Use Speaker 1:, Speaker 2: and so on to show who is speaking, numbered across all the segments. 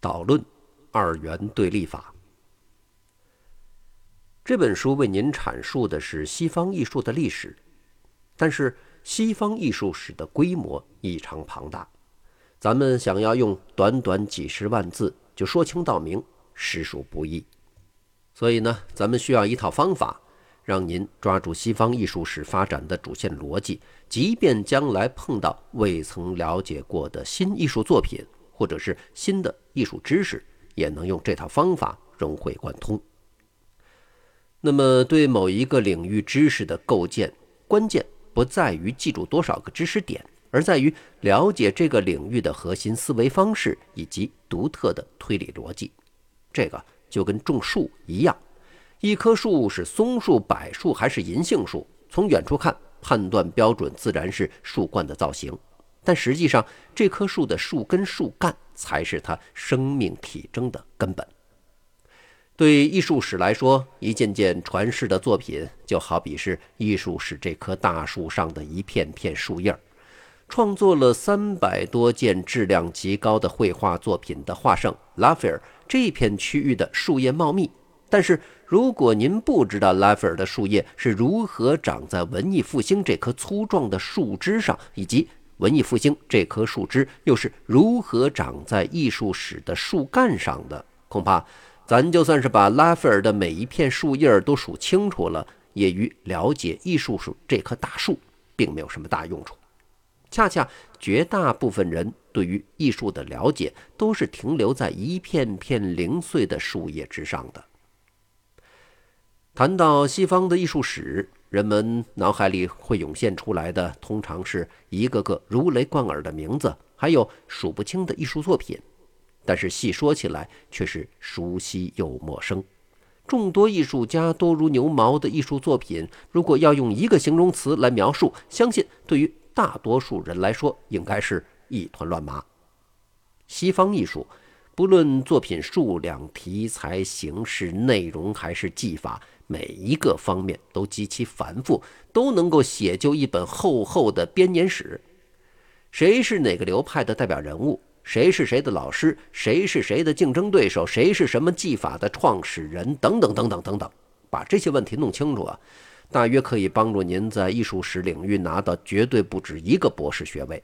Speaker 1: 导论：二元对立法。这本书为您阐述的是西方艺术的历史，但是西方艺术史的规模异常庞大，咱们想要用短短几十万字就说清道明，实属不易。所以呢，咱们需要一套方法，让您抓住西方艺术史发展的主线逻辑，即便将来碰到未曾了解过的新艺术作品，或者是新的艺术知识，也能用这套方法融会贯通。那么，对某一个领域知识的构建，关键不在于记住多少个知识点，而在于了解这个领域的核心思维方式以及独特的推理逻辑。这个就跟种树一样，一棵树是松树、柏树还是银杏树，从远处看，判断标准自然是树冠的造型，但实际上，这棵树的树根、树干才是它生命体征的根本。对艺术史来说，一件件传世的作品就好比是艺术史这棵大树上的一片片树叶儿。创作了三百多件质量极高的绘画作品的画圣拉斐尔，这片区域的树叶茂密。但是，如果您不知道拉斐尔的树叶是如何长在文艺复兴这棵粗壮的树枝上，以及文艺复兴这棵树枝又是如何长在艺术史的树干上的，恐怕。咱就算是把拉斐尔的每一片树叶都数清楚了，也与了解艺术树这棵大树并没有什么大用处。恰恰绝大部分人对于艺术的了解，都是停留在一片片零碎的树叶之上的。谈到西方的艺术史，人们脑海里会涌现出来的，通常是一个个如雷贯耳的名字，还有数不清的艺术作品。但是细说起来却是熟悉又陌生。众多艺术家多如牛毛的艺术作品，如果要用一个形容词来描述，相信对于大多数人来说，应该是一团乱麻。西方艺术，不论作品数量、题材、形式、内容还是技法，每一个方面都极其繁复，都能够写就一本厚厚的编年史。谁是哪个流派的代表人物？谁是谁的老师？谁是谁的竞争对手？谁是什么技法的创始人？等等等等等等，把这些问题弄清楚啊，大约可以帮助您在艺术史领域拿到绝对不止一个博士学位。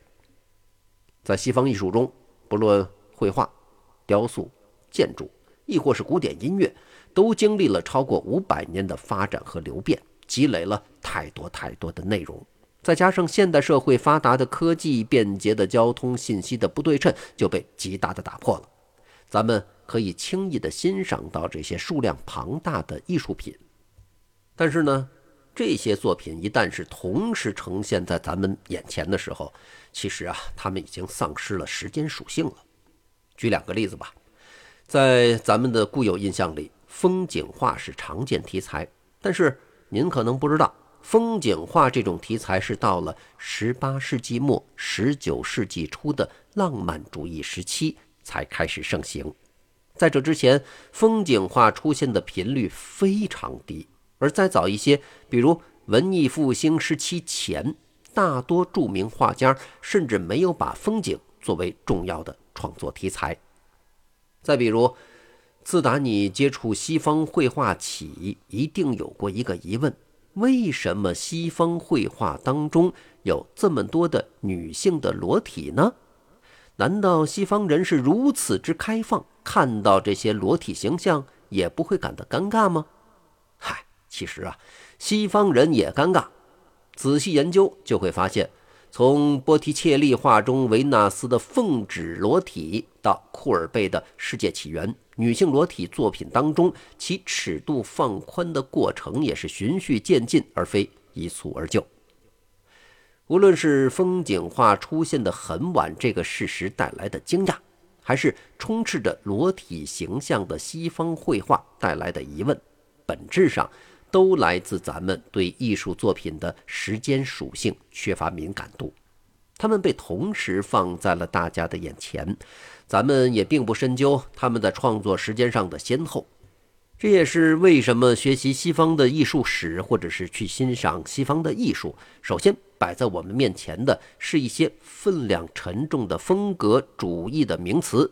Speaker 1: 在西方艺术中，不论绘画、雕塑、建筑，亦或是古典音乐，都经历了超过五百年的发展和流变，积累了太多太多的内容。再加上现代社会发达的科技、便捷的交通、信息的不对称，就被极大的打破了。咱们可以轻易的欣赏到这些数量庞大的艺术品，但是呢，这些作品一旦是同时呈现在咱们眼前的时候，其实啊，他们已经丧失了时间属性了。举两个例子吧，在咱们的固有印象里，风景画是常见题材，但是您可能不知道。风景画这种题材是到了十八世纪末、十九世纪初的浪漫主义时期才开始盛行。在这之前，风景画出现的频率非常低。而再早一些，比如文艺复兴时期前，大多著名画家甚至没有把风景作为重要的创作题材。再比如，自打你接触西方绘画起，一定有过一个疑问。为什么西方绘画当中有这么多的女性的裸体呢？难道西方人是如此之开放，看到这些裸体形象也不会感到尴尬吗？嗨，其实啊，西方人也尴尬。仔细研究就会发现。从波提切利画中维纳斯的奉旨裸体，到库尔贝的世界起源女性裸体作品当中，其尺度放宽的过程也是循序渐进，而非一蹴而就。无论是风景画出现的很晚这个事实带来的惊讶，还是充斥着裸体形象的西方绘画带来的疑问，本质上。都来自咱们对艺术作品的时间属性缺乏敏感度，他们被同时放在了大家的眼前，咱们也并不深究他们在创作时间上的先后。这也是为什么学习西方的艺术史，或者是去欣赏西方的艺术，首先摆在我们面前的是一些分量沉重的风格主义的名词。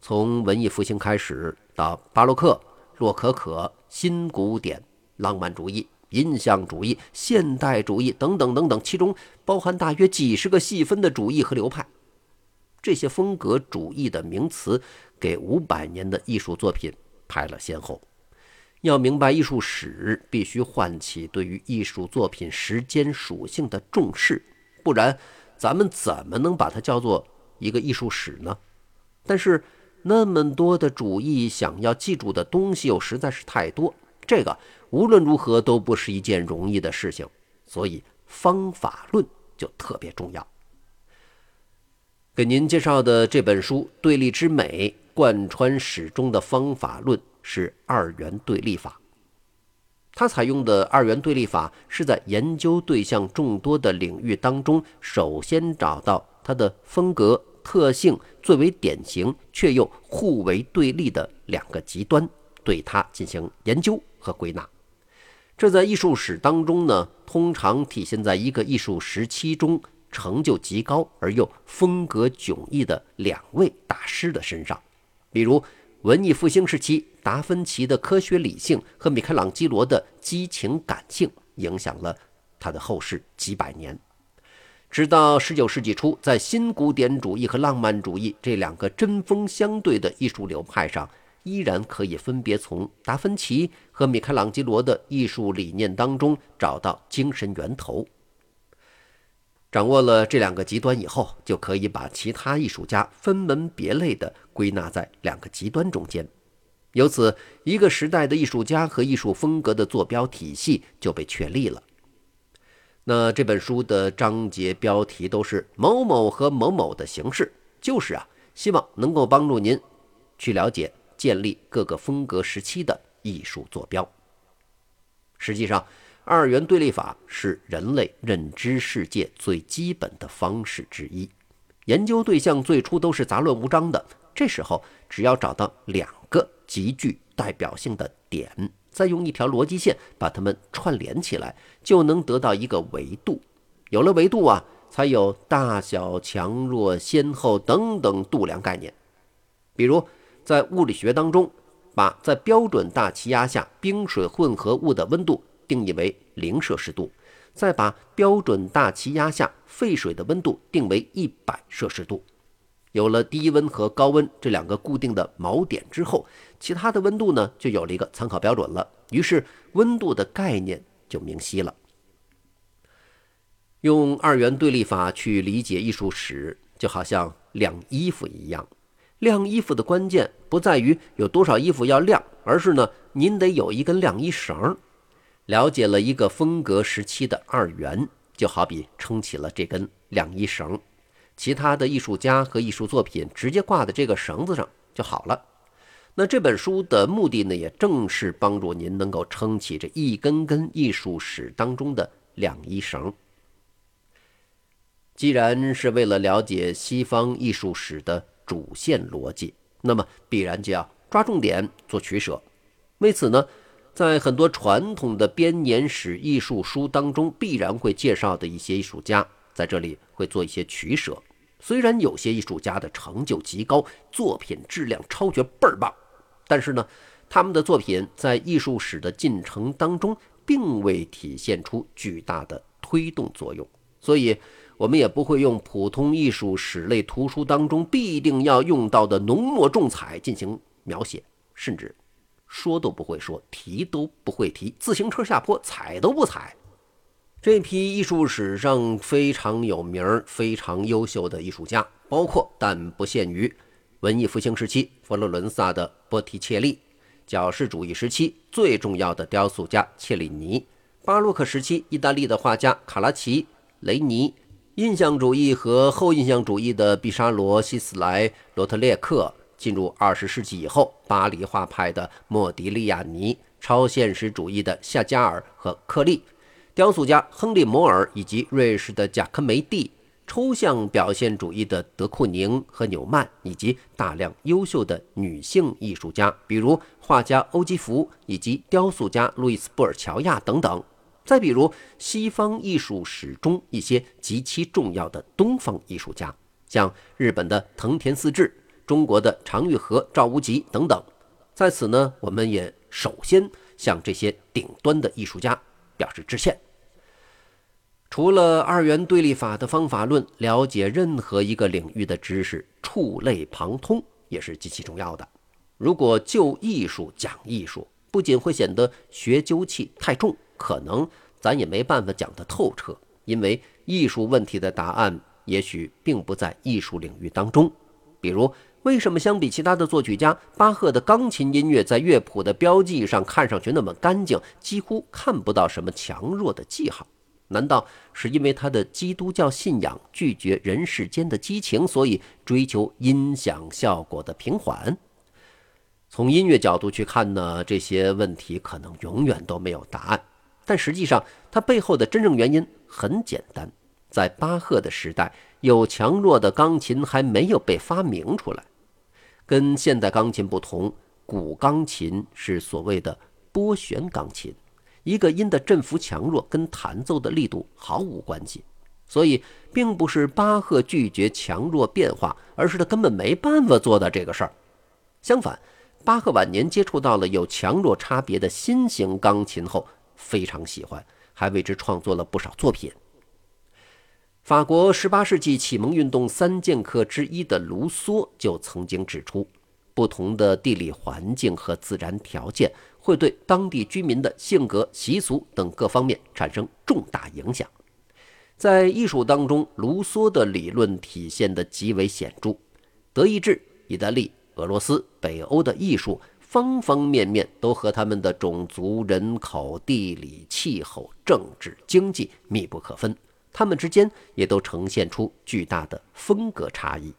Speaker 1: 从文艺复兴开始，到巴洛克、洛可可、新古典、浪漫主义、印象主义、现代主义等等等等，其中包含大约几十个细分的主义和流派。这些风格主义的名词，给五百年的艺术作品排了先后。要明白艺术史，必须唤起对于艺术作品时间属性的重视，不然，咱们怎么能把它叫做一个艺术史呢？但是，那么多的主义，想要记住的东西又实在是太多，这个无论如何都不是一件容易的事情，所以方法论就特别重要。给您介绍的这本书《对立之美》，贯穿始终的方法论是二元对立法。它采用的二元对立法是在研究对象众多的领域当中，首先找到它的风格特性最为典型却又互为对立的两个极端，对它进行研究和归纳。这在艺术史当中呢，通常体现在一个艺术时期中。成就极高而又风格迥异的两位大师的身上，比如文艺复兴时期达芬奇的科学理性和米开朗基罗的激情感性，影响了他的后世几百年。直到十九世纪初，在新古典主义和浪漫主义这两个针锋相对的艺术流派上，依然可以分别从达芬奇和米开朗基罗的艺术理念当中找到精神源头。掌握了这两个极端以后，就可以把其他艺术家分门别类地归纳在两个极端中间，由此一个时代的艺术家和艺术风格的坐标体系就被确立了。那这本书的章节标题都是某某和某某的形式，就是啊，希望能够帮助您去了解建立各个风格时期的艺术坐标。实际上。二元对立法是人类认知世界最基本的方式之一。研究对象最初都是杂乱无章的，这时候只要找到两个极具代表性的点，再用一条逻辑线把它们串联起来，就能得到一个维度。有了维度啊，才有大小、强弱、先后等等度量概念。比如在物理学当中，把在标准大气压下冰水混合物的温度。定义为零摄氏度，再把标准大气压下沸水的温度定为一百摄氏度。有了低温和高温这两个固定的锚点之后，其他的温度呢就有了一个参考标准了。于是温度的概念就明晰了。用二元对立法去理解艺术史，就好像晾衣服一样。晾衣服的关键不在于有多少衣服要晾，而是呢，您得有一根晾衣绳。了解了一个风格时期的二元，就好比撑起了这根晾衣绳，其他的艺术家和艺术作品直接挂在这个绳子上就好了。那这本书的目的呢，也正是帮助您能够撑起这一根根艺术史当中的晾衣绳。既然是为了了解西方艺术史的主线逻辑，那么必然就要抓重点做取舍。为此呢。在很多传统的编年史艺术书当中，必然会介绍的一些艺术家，在这里会做一些取舍。虽然有些艺术家的成就极高，作品质量超绝，倍儿棒，但是呢，他们的作品在艺术史的进程当中，并未体现出巨大的推动作用。所以，我们也不会用普通艺术史类图书当中必定要用到的浓墨重彩进行描写，甚至。说都不会说，提都不会提，自行车下坡踩都不踩。这批艺术史上非常有名、非常优秀的艺术家，包括但不限于文艺复兴时期佛罗伦萨的波提切利，矫饰主义时期最重要的雕塑家切里尼，巴洛克时期意大利的画家卡拉奇、雷尼，印象主义和后印象主义的毕沙罗、希斯莱、罗特列克。进入二十世纪以后，巴黎画派的莫迪利亚尼、超现实主义的夏加尔和克利、雕塑家亨利·摩尔以及瑞士的贾科梅蒂、抽象表现主义的德库宁和纽曼，以及大量优秀的女性艺术家，比如画家欧基福以及雕塑家路易斯·布尔乔亚等等。再比如西方艺术史中一些极其重要的东方艺术家，像日本的藤田四治。中国的常玉和、赵无极等等。在此呢，我们也首先向这些顶端的艺术家表示致歉。除了二元对立法的方法论，了解任何一个领域的知识，触类旁通也是极其重要的。如果就艺术讲艺术，不仅会显得学究气太重，可能咱也没办法讲得透彻，因为艺术问题的答案也许并不在艺术领域当中。比如，为什么相比其他的作曲家，巴赫的钢琴音乐在乐谱的标记上看上去那么干净，几乎看不到什么强弱的记号？难道是因为他的基督教信仰拒绝人世间的激情，所以追求音响效果的平缓？从音乐角度去看呢，这些问题可能永远都没有答案。但实际上，它背后的真正原因很简单：在巴赫的时代，有强弱的钢琴还没有被发明出来。跟现代钢琴不同，古钢琴是所谓的拨弦钢琴。一个音的振幅强弱跟弹奏的力度毫无关系，所以并不是巴赫拒绝强弱变化，而是他根本没办法做到这个事儿。相反，巴赫晚年接触到了有强弱差别的新型钢琴后，非常喜欢，还为之创作了不少作品。法国18世纪启蒙运动三剑客之一的卢梭就曾经指出，不同的地理环境和自然条件。会对当地居民的性格、习俗等各方面产生重大影响。在艺术当中，卢梭的理论体现得极为显著。德意志、意大利、俄罗斯、北欧的艺术，方方面面都和他们的种族、人口、地理、气候、政治、经济密不可分，他们之间也都呈现出巨大的风格差异。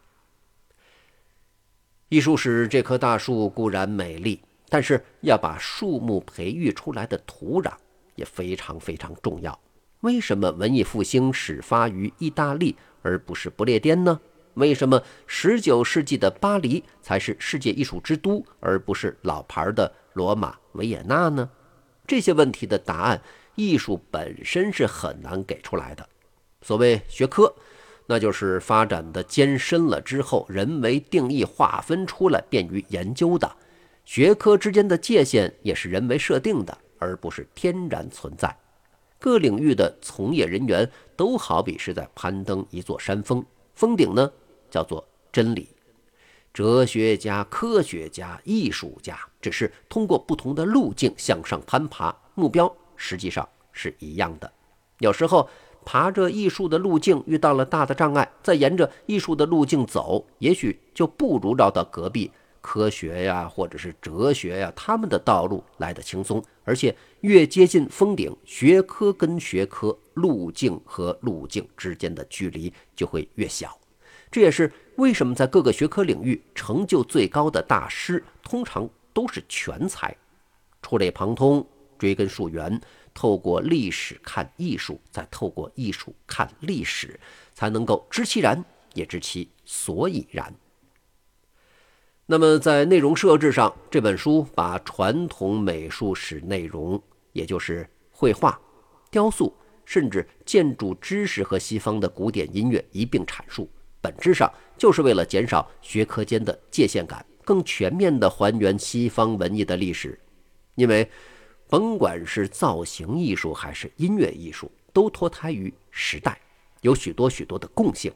Speaker 1: 艺术史这棵大树固然美丽。但是要把树木培育出来的土壤也非常非常重要。为什么文艺复兴始发于意大利而不是不列颠呢？为什么十九世纪的巴黎才是世界艺术之都而不是老牌的罗马维也纳呢？这些问题的答案，艺术本身是很难给出来的。所谓学科，那就是发展的艰深了之后，人为定义划分出来，便于研究的。学科之间的界限也是人为设定的，而不是天然存在。各领域的从业人员都好比是在攀登一座山峰，峰顶呢叫做真理。哲学家、科学家、艺术家只是通过不同的路径向上攀爬，目标实际上是一样的。有时候爬着艺术的路径遇到了大的障碍，再沿着艺术的路径走，也许就不如绕到隔壁。科学呀，或者是哲学呀，他们的道路来得轻松，而且越接近峰顶，学科跟学科、路径和路径之间的距离就会越小。这也是为什么在各个学科领域成就最高的大师，通常都是全才。触类旁通，追根溯源，透过历史看艺术，再透过艺术看历史，才能够知其然，也知其所以然。那么，在内容设置上，这本书把传统美术史内容，也就是绘画、雕塑，甚至建筑知识和西方的古典音乐一并阐述，本质上就是为了减少学科间的界限感，更全面地还原西方文艺的历史。因为，甭管是造型艺术还是音乐艺术，都脱胎于时代，有许多许多的共性。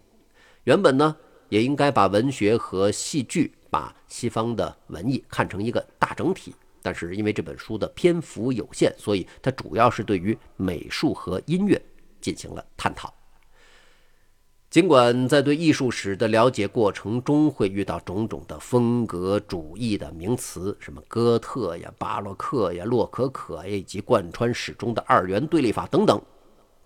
Speaker 1: 原本呢，也应该把文学和戏剧。把西方的文艺看成一个大整体，但是因为这本书的篇幅有限，所以它主要是对于美术和音乐进行了探讨。尽管在对艺术史的了解过程中会遇到种种的风格主义的名词，什么哥特呀、巴洛克呀、洛可可呀，以及贯穿始终的二元对立法等等，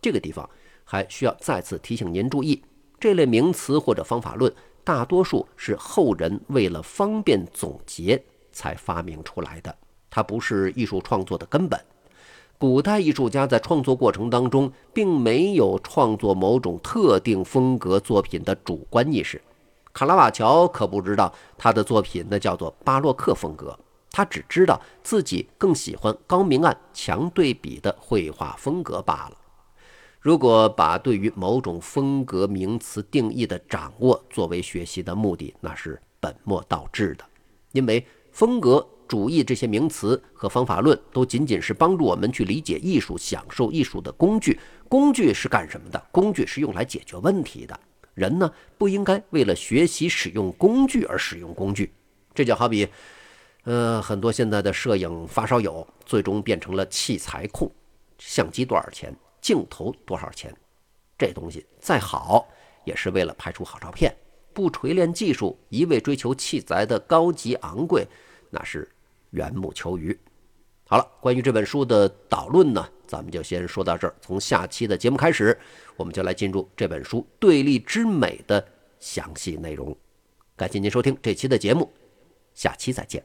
Speaker 1: 这个地方还需要再次提醒您注意，这类名词或者方法论。大多数是后人为了方便总结才发明出来的，它不是艺术创作的根本。古代艺术家在创作过程当中，并没有创作某种特定风格作品的主观意识。卡拉瓦乔可不知道他的作品那叫做巴洛克风格，他只知道自己更喜欢高明暗、强对比的绘画风格罢了。如果把对于某种风格名词定义的掌握作为学习的目的，那是本末倒置的。因为风格主义这些名词和方法论都仅仅是帮助我们去理解艺术、享受艺术的工具。工具是干什么的？工具是用来解决问题的。人呢，不应该为了学习使用工具而使用工具。这就好比，呃，很多现在的摄影发烧友，最终变成了器材控。相机多少钱？镜头多少钱？这东西再好，也是为了拍出好照片。不锤炼技术，一味追求器材的高级昂贵，那是缘木求鱼。好了，关于这本书的导论呢，咱们就先说到这儿。从下期的节目开始，我们就来进入这本书对立之美的详细内容。感谢您收听这期的节目，下期再见。